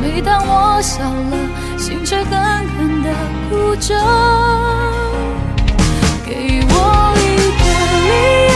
每当我笑了，心却狠狠地哭着。给我一个理由。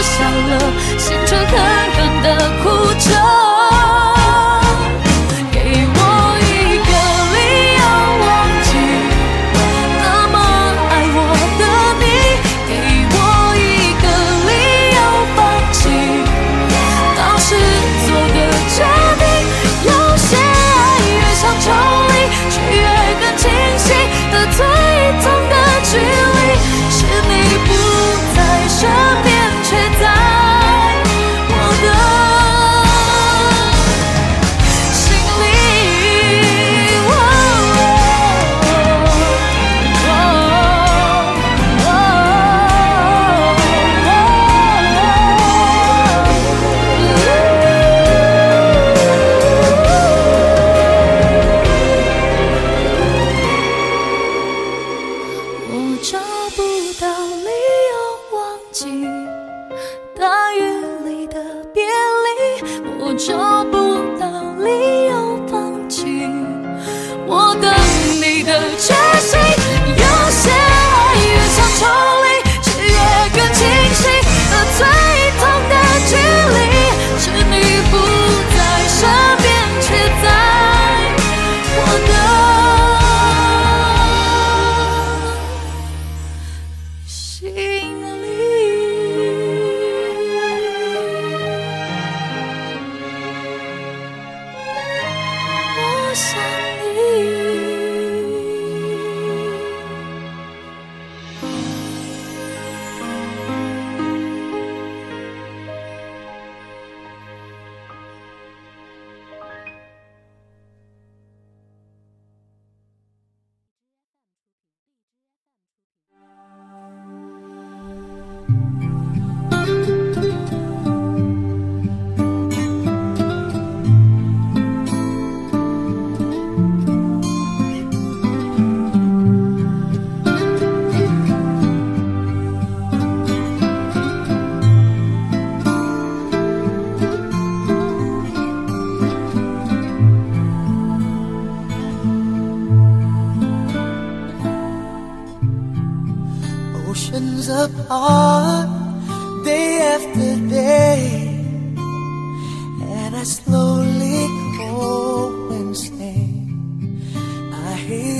笑了，心却狠狠的哭着。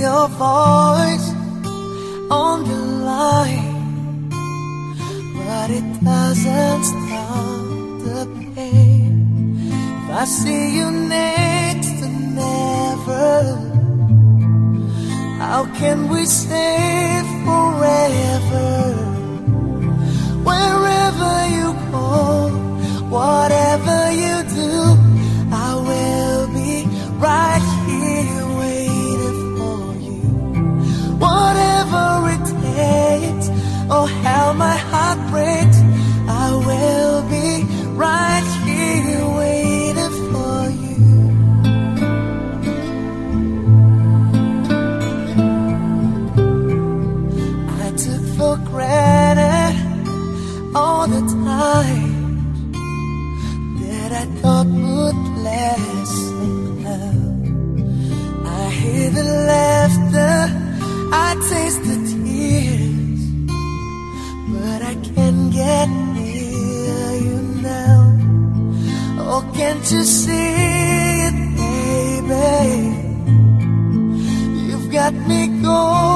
your voice on the line, but it doesn't stop the pain. If I see you next to never, how can we stay forever? Wherever you go, whatever. the time that I thought would last somehow. I hear the laughter, I taste the tears, but I can't get near you now. Oh, can't you see it, baby? You've got me going.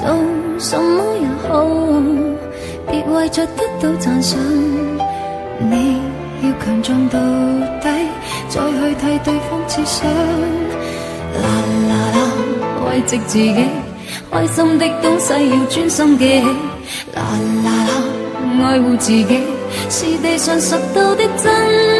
做什么也好，别为着得到赞赏。你要强壮到底，再去替对方设想。啦啦啦，慰藉自己，开心的东西要专心记起。啦啦啦，爱护自己，是地上拾到的真。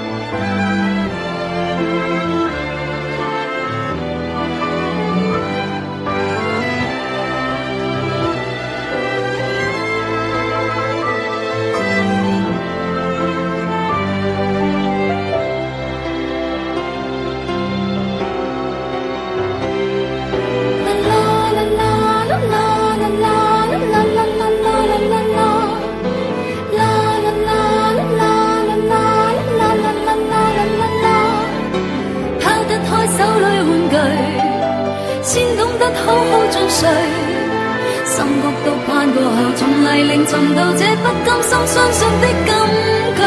令寻到这不甘心相信的金句，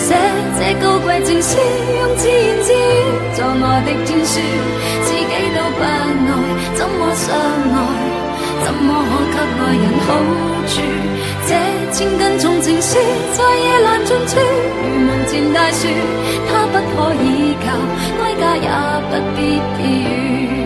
写这高贵情书，用字言志，作我的天书，自己都不爱，怎么相爱？怎么可给爱人好处？这千斤重情书，在夜阑尽处，如门前大树，它不可以靠，哀家也不必语。